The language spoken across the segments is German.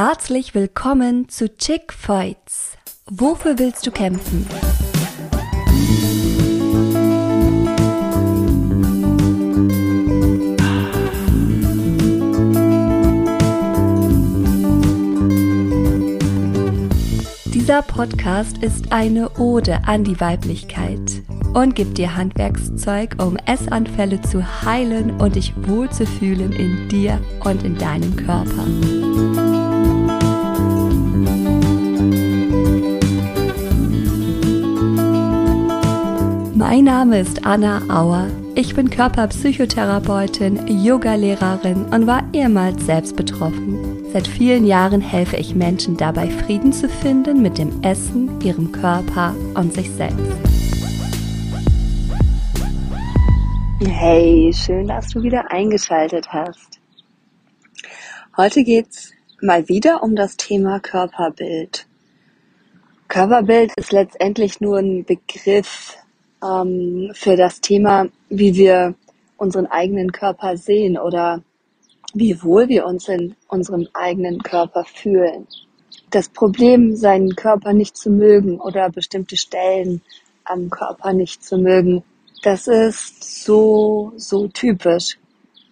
Herzlich willkommen zu Chick Fights. Wofür willst du kämpfen? Dieser Podcast ist eine Ode an die Weiblichkeit und gibt dir Handwerkszeug, um Essanfälle zu heilen und dich wohlzufühlen in dir und in deinem Körper. Mein Name ist Anna Auer. Ich bin Körperpsychotherapeutin, Yogalehrerin und war ehemals selbst betroffen. Seit vielen Jahren helfe ich Menschen dabei, Frieden zu finden mit dem Essen, ihrem Körper und sich selbst. Hey, schön, dass du wieder eingeschaltet hast. Heute geht's mal wieder um das Thema Körperbild. Körperbild ist letztendlich nur ein Begriff ähm, für das Thema, wie wir unseren eigenen Körper sehen oder wie wohl wir uns in unserem eigenen Körper fühlen. Das Problem, seinen Körper nicht zu mögen oder bestimmte Stellen am Körper nicht zu mögen, das ist so, so typisch.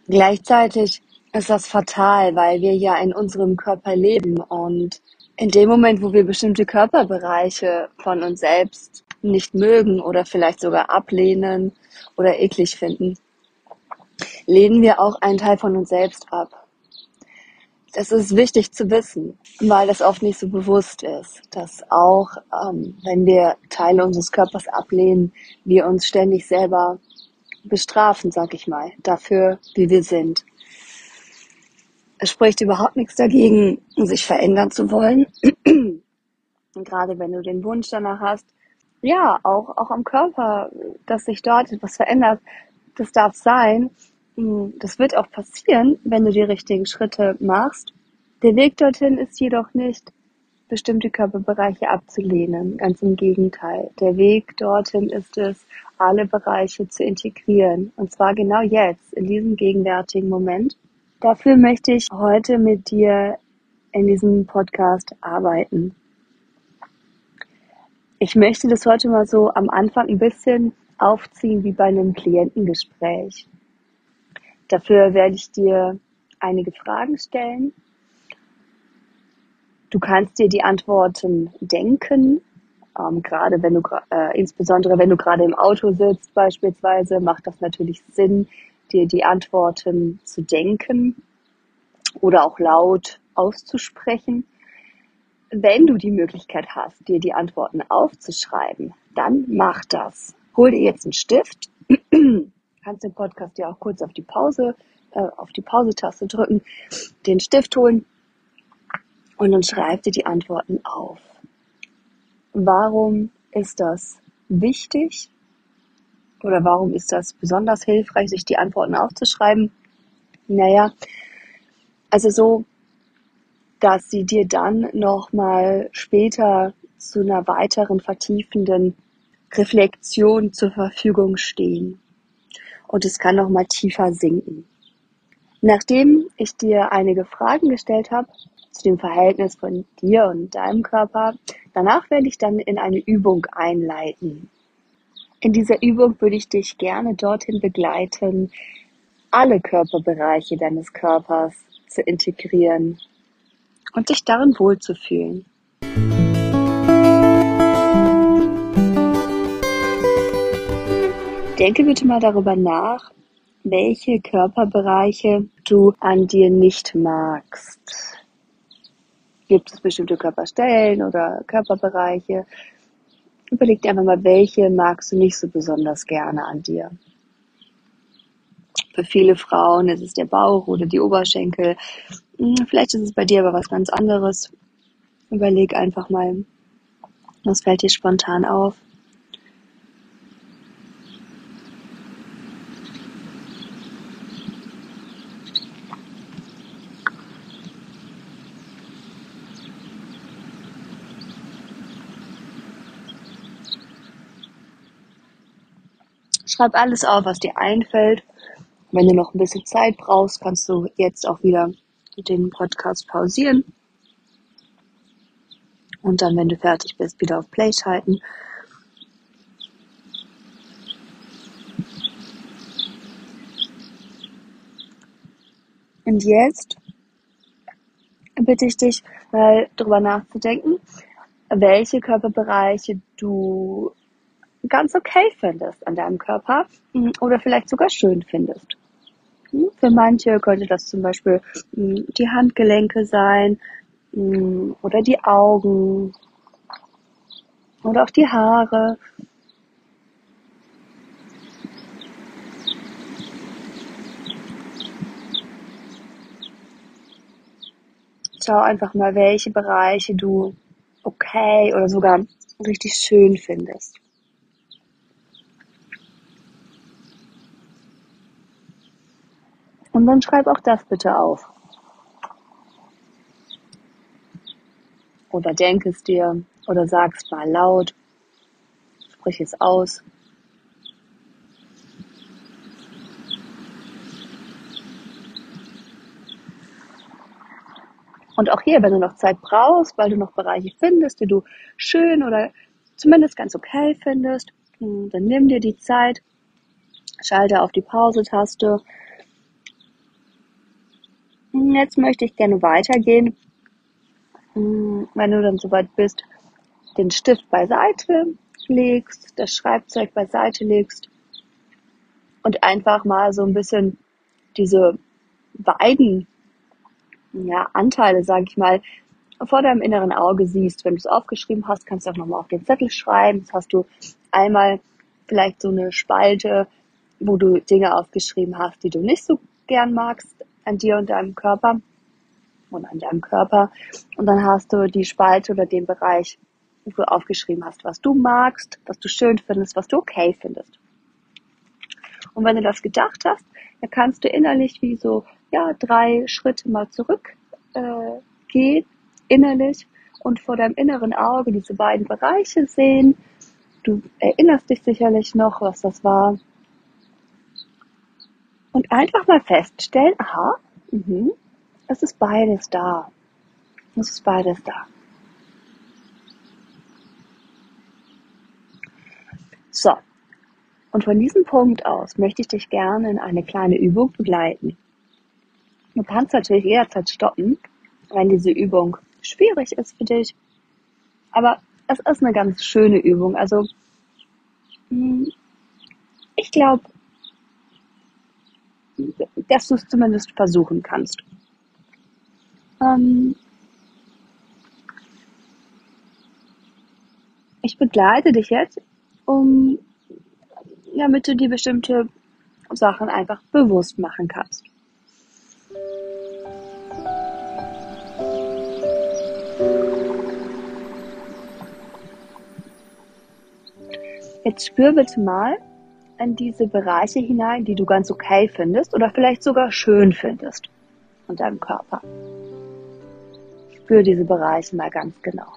Gleichzeitig ist das fatal, weil wir ja in unserem Körper leben und in dem Moment, wo wir bestimmte Körperbereiche von uns selbst nicht mögen oder vielleicht sogar ablehnen oder eklig finden, lehnen wir auch einen Teil von uns selbst ab. Das ist wichtig zu wissen, weil das oft nicht so bewusst ist, dass auch ähm, wenn wir Teile unseres Körpers ablehnen, wir uns ständig selber bestrafen, sag ich mal, dafür, wie wir sind. Es spricht überhaupt nichts dagegen, sich verändern zu wollen. Gerade wenn du den Wunsch danach hast, ja, auch, auch am Körper, dass sich dort etwas verändert, das darf sein. Hm, das wird auch passieren, wenn du die richtigen Schritte machst. Der Weg dorthin ist jedoch nicht, bestimmte Körperbereiche abzulehnen. Ganz im Gegenteil. Der Weg dorthin ist es, alle Bereiche zu integrieren. Und zwar genau jetzt, in diesem gegenwärtigen Moment. Dafür möchte ich heute mit dir in diesem Podcast arbeiten. Ich möchte das heute mal so am Anfang ein bisschen aufziehen wie bei einem Klientengespräch. Dafür werde ich dir einige Fragen stellen. Du kannst dir die Antworten denken, ähm, gerade wenn du, äh, insbesondere wenn du gerade im Auto sitzt beispielsweise, macht das natürlich Sinn, dir die Antworten zu denken oder auch laut auszusprechen. Wenn du die Möglichkeit hast, dir die Antworten aufzuschreiben, dann mach das. Hol dir jetzt einen Stift kannst den Podcast ja auch kurz auf die Pause, äh, auf die Pause-Taste drücken, den Stift holen und dann schreib dir die Antworten auf. Warum ist das wichtig? Oder warum ist das besonders hilfreich, sich die Antworten aufzuschreiben? Naja, also so, dass sie dir dann nochmal später zu einer weiteren vertiefenden Reflexion zur Verfügung stehen und es kann noch mal tiefer sinken. Nachdem ich dir einige Fragen gestellt habe zu dem Verhältnis von dir und deinem Körper, danach werde ich dann in eine Übung einleiten. In dieser Übung würde ich dich gerne dorthin begleiten, alle Körperbereiche deines Körpers zu integrieren und dich darin wohlzufühlen. Denke bitte mal darüber nach, welche Körperbereiche du an dir nicht magst. Gibt es bestimmte Körperstellen oder Körperbereiche? Überleg dir einfach mal, welche magst du nicht so besonders gerne an dir. Für viele Frauen ist es der Bauch oder die Oberschenkel. Hm, vielleicht ist es bei dir aber was ganz anderes. Überleg einfach mal, was fällt dir spontan auf. Schreib alles auf, was dir einfällt. Wenn du noch ein bisschen Zeit brauchst, kannst du jetzt auch wieder den Podcast pausieren Und dann, wenn du fertig bist, wieder auf Play schalten. Und jetzt bitte ich dich, mal drüber nachzudenken, welche Körperbereiche du ganz okay findest an deinem Körper oder vielleicht sogar schön findest. Hm, für manche könnte das zum Beispiel hm, die Handgelenke sein oder die Augen oder auch die Haare. Schau einfach mal, welche Bereiche du okay oder sogar richtig schön findest. Und dann schreib auch das bitte auf. Oder denk es dir oder sag es mal laut. Sprich es aus. Und auch hier, wenn du noch Zeit brauchst, weil du noch Bereiche findest, die du schön oder zumindest ganz okay findest, hm, dann nimm dir die Zeit, schalte auf die Pause-Taste Jetzt möchte ich gerne weitergehen. Hm, wenn du dann soweit bist, den Stift beiseite legst, das Schreibzeug beiseite legst und einfach mal so ein bisschen diese beiden ja, Anteile, sage ich mal, vor deinem inneren Auge siehst. Wenn du es aufgeschrieben hast, kannst du auch nochmal auf den Zettel schreiben. Jetzt hast du einmal vielleicht so eine Spalte, wo du Dinge aufgeschrieben hast, die du nicht so gern magst an dir und deinem Körper und an deinem Körper. Und dann hast du die Spalte oder den Bereich, wo du aufgeschrieben hast, was du magst, was du schön findest, was du okay findest. Und wenn du das gedacht hast, dann kannst du innerlich wie so, ja, drei Schritte mal zurück äh, innerlich, und vor deinem inneren Auge diese beiden Bereiche sehen. Du erinnerst dich sicherlich noch, was das war, und einfach mal feststellen, aha, mh, es ist beides da. Es ist beides da. So. Und von diesem Punkt aus möchte ich dich gerne in eine kleine Übung begleiten. Du kannst natürlich jederzeit stoppen, wenn diese Übung schwierig ist für dich. Aber es ist eine ganz schöne Übung. Also, hm, ich glaube, dass du es zumindest versuchen kannst. Ähm ich begleite dich jetzt, um damit du dir bestimmte Sachen einfach bewusst machen kannst. Jetzt spür bitte mal, in diese Bereiche hinein, die du ganz okay findest oder vielleicht sogar schön findest an deinem Körper. Spür diese Bereiche mal ganz genau.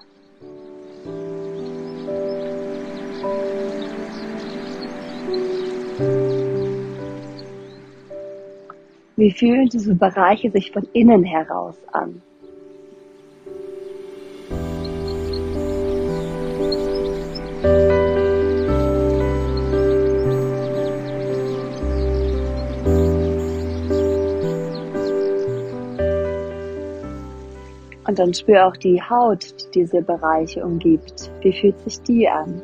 Wie fühlen diese Bereiche sich von innen heraus an? Und dann spür auch die Haut, die diese Bereiche umgibt. Wie fühlt sich die an?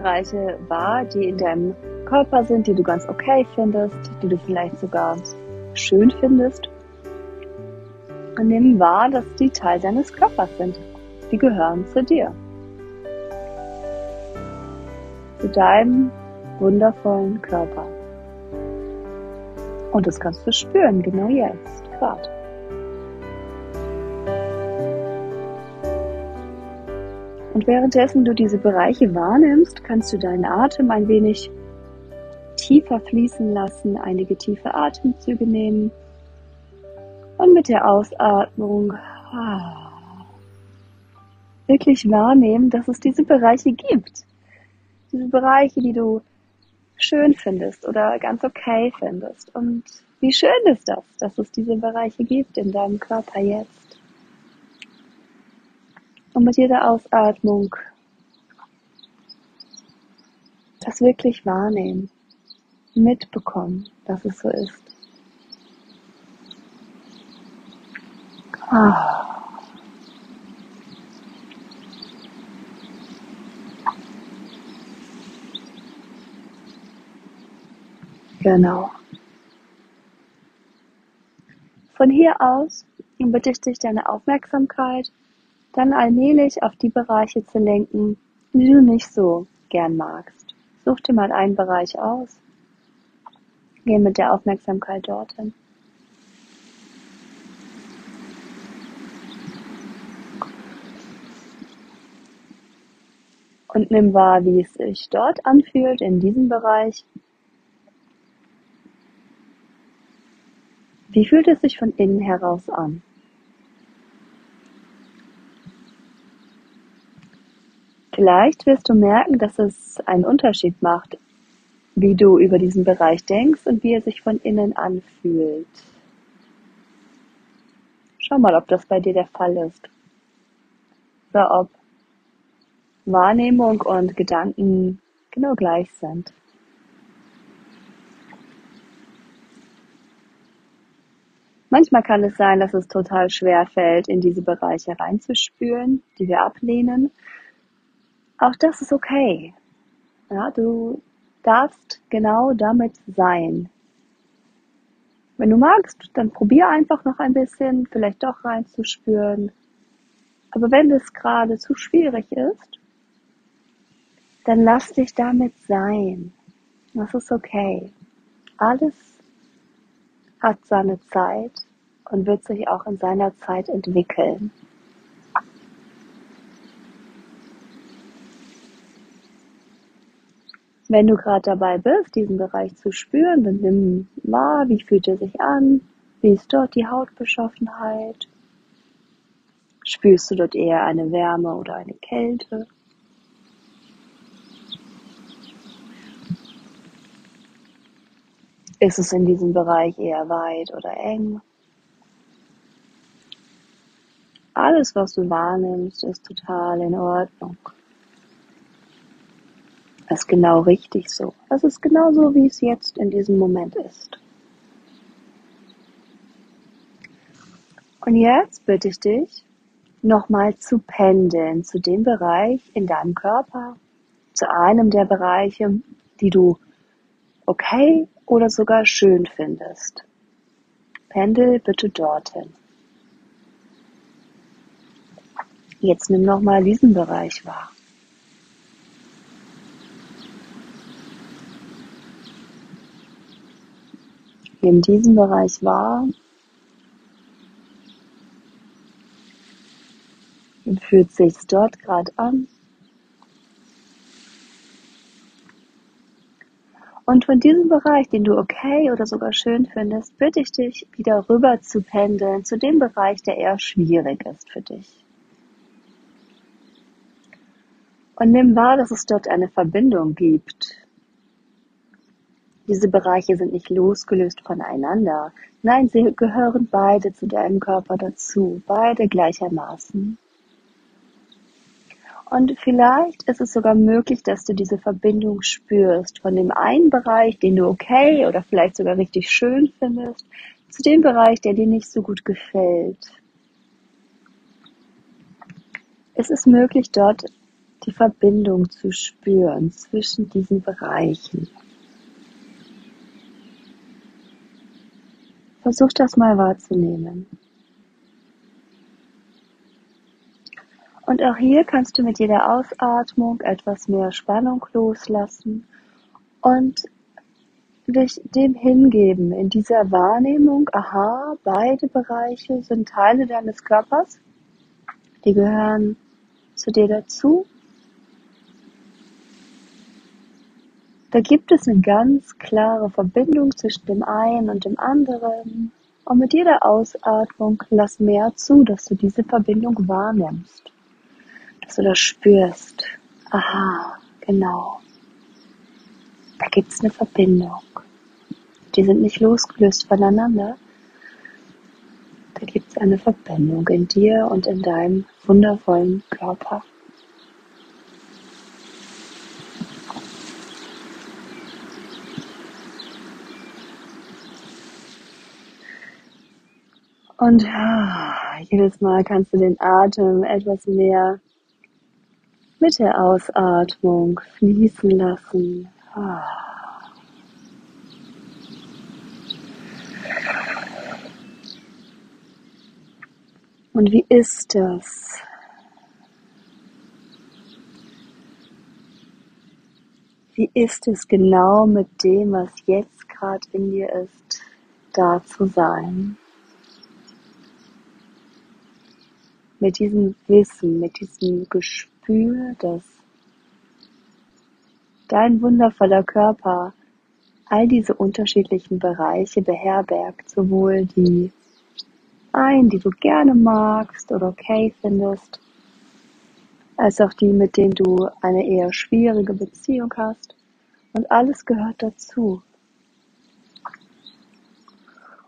Bereiche wahr, die in deinem Körper sind, die du ganz okay findest, die du vielleicht sogar schön findest. Und nimm wahr, dass die Teil deines Körpers sind. Die gehören zu dir. Zu deinem wundervollen Körper. Und das kannst du spüren, genau jetzt, gerade. Und währenddessen du diese Bereiche wahrnimmst, kannst du deinen Atem ein wenig tiefer fließen lassen, einige tiefe Atemzüge nehmen und mit der Ausatmung ah, wirklich wahrnehmen, dass es diese Bereiche gibt. Diese Bereiche, die du schön findest oder ganz okay findest. Und wie schön ist das, dass es diese Bereiche gibt in deinem Körper jetzt. Und mit jeder Ausatmung das wirklich wahrnehmen, mitbekommen, dass es so ist. Ah. Genau. Von hier aus bitte ich dich, deine Aufmerksamkeit dann allmählich auf die Bereiche zu lenken, die du nicht so gern magst. Such dir mal einen Bereich aus. Geh mit der Aufmerksamkeit dorthin. Und nimm wahr, wie es sich dort anfühlt, in diesem Bereich. Wie fühlt es sich von innen heraus an? Vielleicht wirst du merken, dass es einen Unterschied macht, wie du über diesen Bereich denkst und wie er sich von innen anfühlt. Schau mal, ob das bei dir der Fall ist. Oder ob Wahrnehmung und Gedanken genau gleich sind. Manchmal kann es sein, dass es total schwer fällt, in diese Bereiche reinzuspüren, die wir ablehnen. Auch das ist okay. Ja, du darfst genau damit sein. Wenn du magst, dann probier einfach noch ein bisschen, vielleicht doch reinzuspüren. Aber wenn es gerade zu schwierig ist, dann lass dich damit sein. Das ist okay. Alles hat seine Zeit und wird sich auch in seiner Zeit entwickeln. Wenn du gerade dabei bist, diesen Bereich zu spüren, dann nimm wahr, wie fühlt er sich an, wie ist dort die Hautbeschaffenheit. Spürst du dort eher eine Wärme oder eine Kälte? Ist es in diesem Bereich eher weit oder eng? Alles, was du wahrnimmst, ist total in Ordnung. Das ist genau richtig so. Das ist genau so, wie es jetzt in diesem Moment ist. Und jetzt bitte ich dich, nochmal zu pendeln zu dem Bereich in deinem Körper, zu einem der Bereiche, die du okay oder sogar schön findest. Pendel bitte dorthin. Jetzt nimm nochmal diesen Bereich wahr. Nimm diesen Bereich wahr und fühlt sich dort gerade an. Und von diesem Bereich, den du okay oder sogar schön findest, bitte ich dich, wieder rüber zu pendeln zu dem Bereich, der eher schwierig ist für dich. Und nimm wahr, dass es dort eine Verbindung gibt. Diese Bereiche sind nicht losgelöst voneinander. Nein, sie gehören beide zu deinem Körper dazu, beide gleichermaßen. Und vielleicht ist es sogar möglich, dass du diese Verbindung spürst von dem einen Bereich, den du okay oder vielleicht sogar richtig schön findest, zu dem Bereich, der dir nicht so gut gefällt. Es ist möglich, dort die Verbindung zu spüren zwischen diesen Bereichen. Versuch das mal wahrzunehmen. Und auch hier kannst du mit jeder Ausatmung etwas mehr Spannung loslassen und dich dem hingeben, in dieser Wahrnehmung, aha, beide Bereiche sind Teile deines Körpers, die gehören zu dir dazu. Da gibt es eine ganz klare Verbindung zwischen dem einen und dem anderen. Und mit jeder Ausatmung lass mehr zu, dass du diese Verbindung wahrnimmst, dass du das spürst. Aha, genau. Da gibt es eine Verbindung. Die sind nicht losgelöst voneinander. Da gibt es eine Verbindung in dir und in deinem wundervollen Körper. Und jedes Mal kannst du den Atem etwas mehr mit der Ausatmung fließen lassen. Ah. Und wie ist das? Wie ist es genau mit dem, was jetzt gerade in dir ist, da zu sein? Mit diesem Wissen, mit diesem Gespür, dass dein wundervoller Körper all diese unterschiedlichen Bereiche beherbergt, sowohl die ein, die du gerne magst oder okay findest, als auch die, mit denen du eine eher schwierige Beziehung hast. Und alles gehört dazu.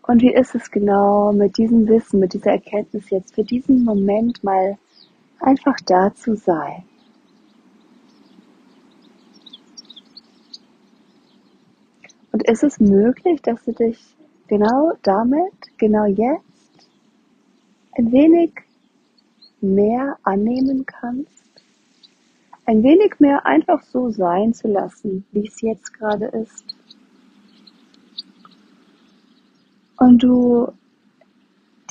Und wie ist es genau mit diesem Wissen, mit dieser Erkenntnis jetzt für diesen Moment mal einfach da zu sein? Und ist es möglich, dass du dich genau damit, genau jetzt ein wenig mehr annehmen kannst, ein wenig mehr einfach so sein zu lassen, wie es jetzt gerade ist. Und du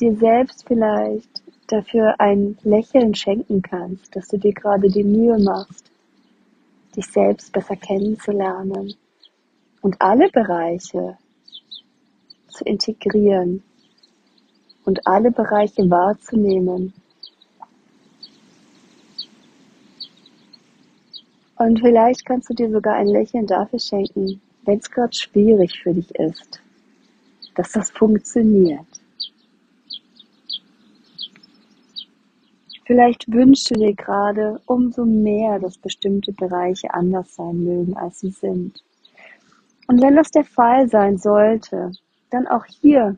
dir selbst vielleicht dafür ein Lächeln schenken kannst, dass du dir gerade die Mühe machst, dich selbst besser kennenzulernen und alle Bereiche zu integrieren, und alle Bereiche wahrzunehmen. Und vielleicht kannst du dir sogar ein Lächeln dafür schenken, wenn es gerade schwierig für dich ist, dass das funktioniert. Vielleicht wünschst du dir gerade umso mehr, dass bestimmte Bereiche anders sein mögen, als sie sind. Und wenn das der Fall sein sollte, dann auch hier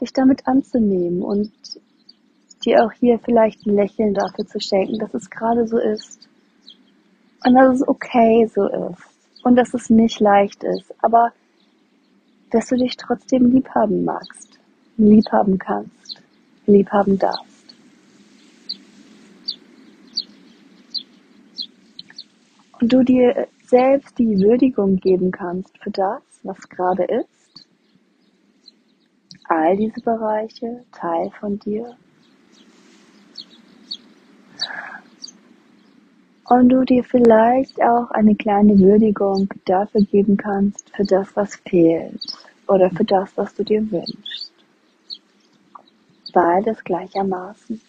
dich damit anzunehmen und dir auch hier vielleicht ein Lächeln dafür zu schenken, dass es gerade so ist. Und dass es okay so ist. Und dass es nicht leicht ist. Aber dass du dich trotzdem lieb haben magst. Lieb haben kannst. Lieb haben darfst. Und du dir selbst die Würdigung geben kannst für das, was gerade ist all diese Bereiche Teil von dir. Und du dir vielleicht auch eine kleine Würdigung dafür geben kannst, für das, was fehlt oder für das, was du dir wünschst. Beides gleichermaßen.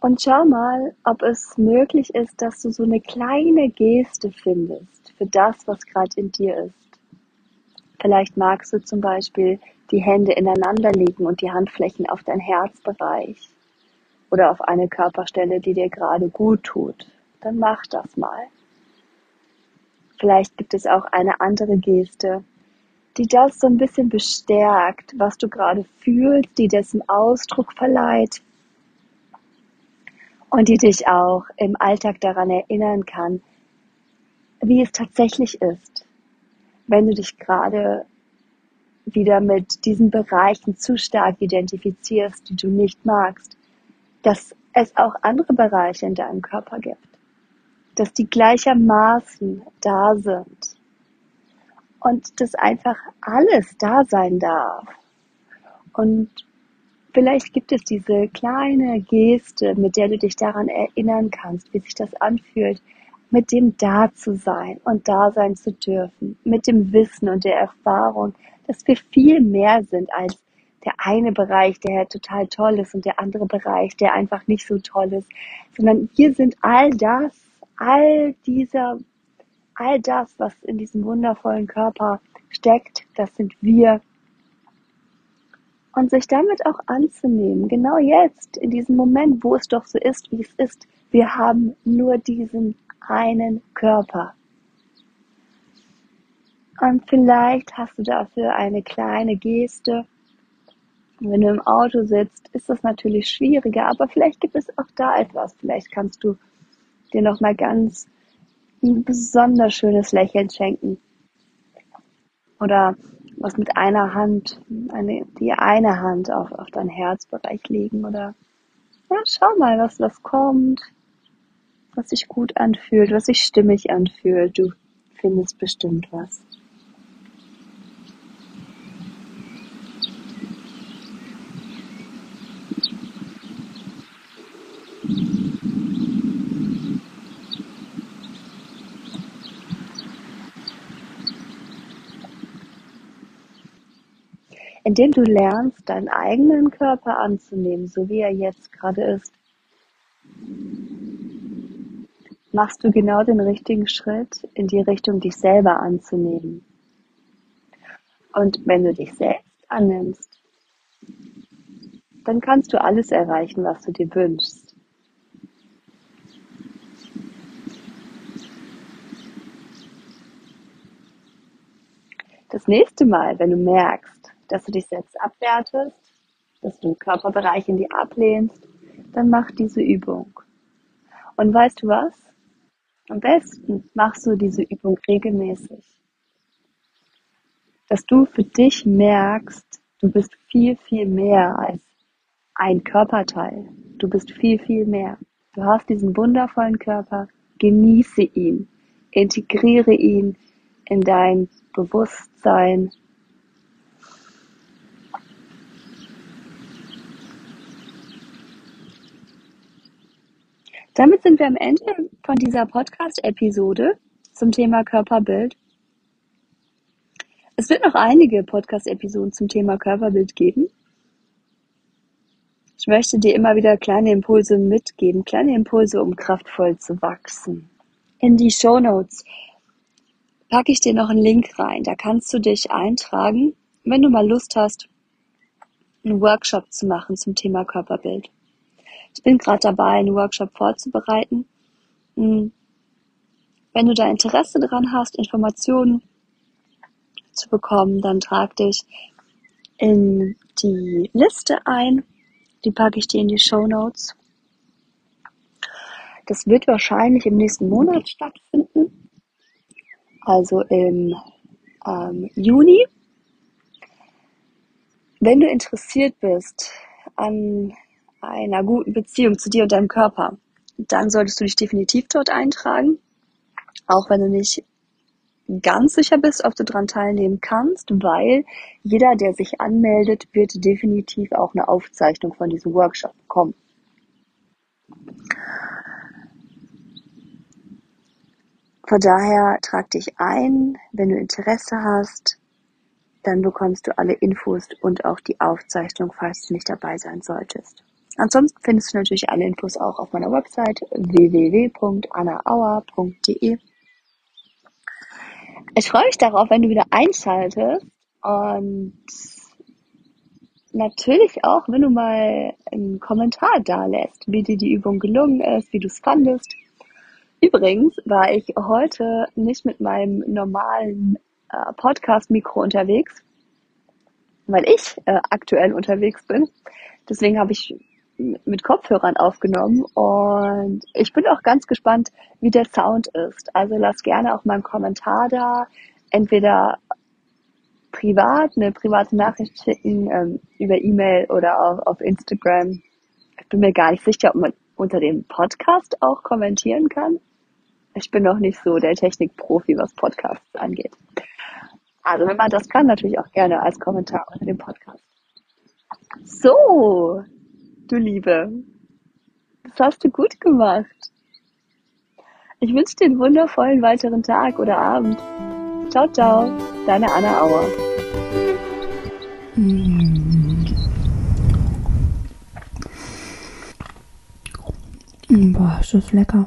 Und schau mal, ob es möglich ist, dass du so eine kleine Geste findest, für das, was gerade in dir ist. Vielleicht magst du zum Beispiel die Hände ineinander legen und die Handflächen auf dein Herzbereich oder auf eine Körperstelle, die dir gerade gut tut. Dann mach das mal. Vielleicht gibt es auch eine andere Geste, die das so ein bisschen bestärkt, was du gerade fühlst, die dessen Ausdruck verleiht und die dich auch im Alltag daran erinnern kann, wie es tatsächlich ist, wenn du dich gerade wieder mit diesen Bereichen zu stark identifizierst, die du nicht magst, dass es auch andere Bereiche in deinem Körper gibt, dass die gleichermaßen da sind und dass einfach alles da sein darf. Und vielleicht gibt es diese kleine Geste, mit der du dich daran erinnern kannst, wie sich das anfühlt, mit dem da zu sein und da sein zu dürfen, mit dem Wissen und der Erfahrung, dass wir viel mehr sind als der eine Bereich, der total toll ist und der andere Bereich, der einfach nicht so toll ist, sondern wir sind all das, all dieser, all das, was in diesem wundervollen Körper steckt, das sind wir. Und sich damit auch anzunehmen, genau jetzt, in diesem Moment, wo es doch so ist, wie es ist, wir haben nur diesen einen Körper. Und vielleicht hast du dafür eine kleine Geste. Wenn du im Auto sitzt, ist das natürlich schwieriger, aber vielleicht gibt es auch da etwas. Vielleicht kannst du dir noch mal ganz ein besonders schönes Lächeln schenken. Oder was mit einer Hand, eine, die eine Hand auf, auf dein Herzbereich legen oder ja, schau mal, was, was kommt was sich gut anfühlt, was sich stimmig anfühlt. Du findest bestimmt was. Indem du lernst, deinen eigenen Körper anzunehmen, so wie er jetzt gerade ist, machst du genau den richtigen Schritt in die Richtung, dich selber anzunehmen. Und wenn du dich selbst annimmst, dann kannst du alles erreichen, was du dir wünschst. Das nächste Mal, wenn du merkst, dass du dich selbst abwertest, dass du Körperbereiche in die ablehnst, dann mach diese Übung. Und weißt du was? Am besten machst du diese Übung regelmäßig. Dass du für dich merkst, du bist viel, viel mehr als ein Körperteil. Du bist viel, viel mehr. Du hast diesen wundervollen Körper, genieße ihn, integriere ihn in dein Bewusstsein, Damit sind wir am Ende von dieser Podcast-Episode zum Thema Körperbild. Es wird noch einige Podcast-Episoden zum Thema Körperbild geben. Ich möchte dir immer wieder kleine Impulse mitgeben, kleine Impulse, um kraftvoll zu wachsen. In die Show Notes packe ich dir noch einen Link rein. Da kannst du dich eintragen, wenn du mal Lust hast, einen Workshop zu machen zum Thema Körperbild. Ich bin gerade dabei, einen Workshop vorzubereiten. Hm. Wenn du da Interesse dran hast, Informationen zu bekommen, dann trag dich in die Liste ein. Die packe ich dir in die Show Notes. Das wird wahrscheinlich im nächsten Monat stattfinden. Also im ähm, Juni. Wenn du interessiert bist an einer guten Beziehung zu dir und deinem Körper, dann solltest du dich definitiv dort eintragen. Auch wenn du nicht ganz sicher bist, ob du daran teilnehmen kannst, weil jeder, der sich anmeldet, wird definitiv auch eine Aufzeichnung von diesem Workshop bekommen. Von daher trag dich ein, wenn du Interesse hast, dann bekommst du alle Infos und auch die Aufzeichnung, falls du nicht dabei sein solltest. Ansonsten findest du natürlich alle Infos auch auf meiner Website www.annaauer.de. Ich freue mich darauf, wenn du wieder einschaltest und natürlich auch, wenn du mal einen Kommentar da lässt, wie dir die Übung gelungen ist, wie du es fandest. Übrigens war ich heute nicht mit meinem normalen äh, Podcast-Mikro unterwegs, weil ich äh, aktuell unterwegs bin. Deswegen habe ich mit Kopfhörern aufgenommen und ich bin auch ganz gespannt, wie der Sound ist. Also lass gerne auch mal einen Kommentar da, entweder privat, eine private Nachricht schicken ähm, über E-Mail oder auch auf Instagram. Ich bin mir gar nicht sicher, ob man unter dem Podcast auch kommentieren kann. Ich bin noch nicht so der Technikprofi, was Podcasts angeht. Also wenn man das kann, natürlich auch gerne als Kommentar unter dem Podcast. So, du Liebe, das hast du gut gemacht. Ich wünsche dir einen wundervollen weiteren Tag oder Abend. Ciao, ciao, deine Anna Auer. Mm. Boah, ist das lecker.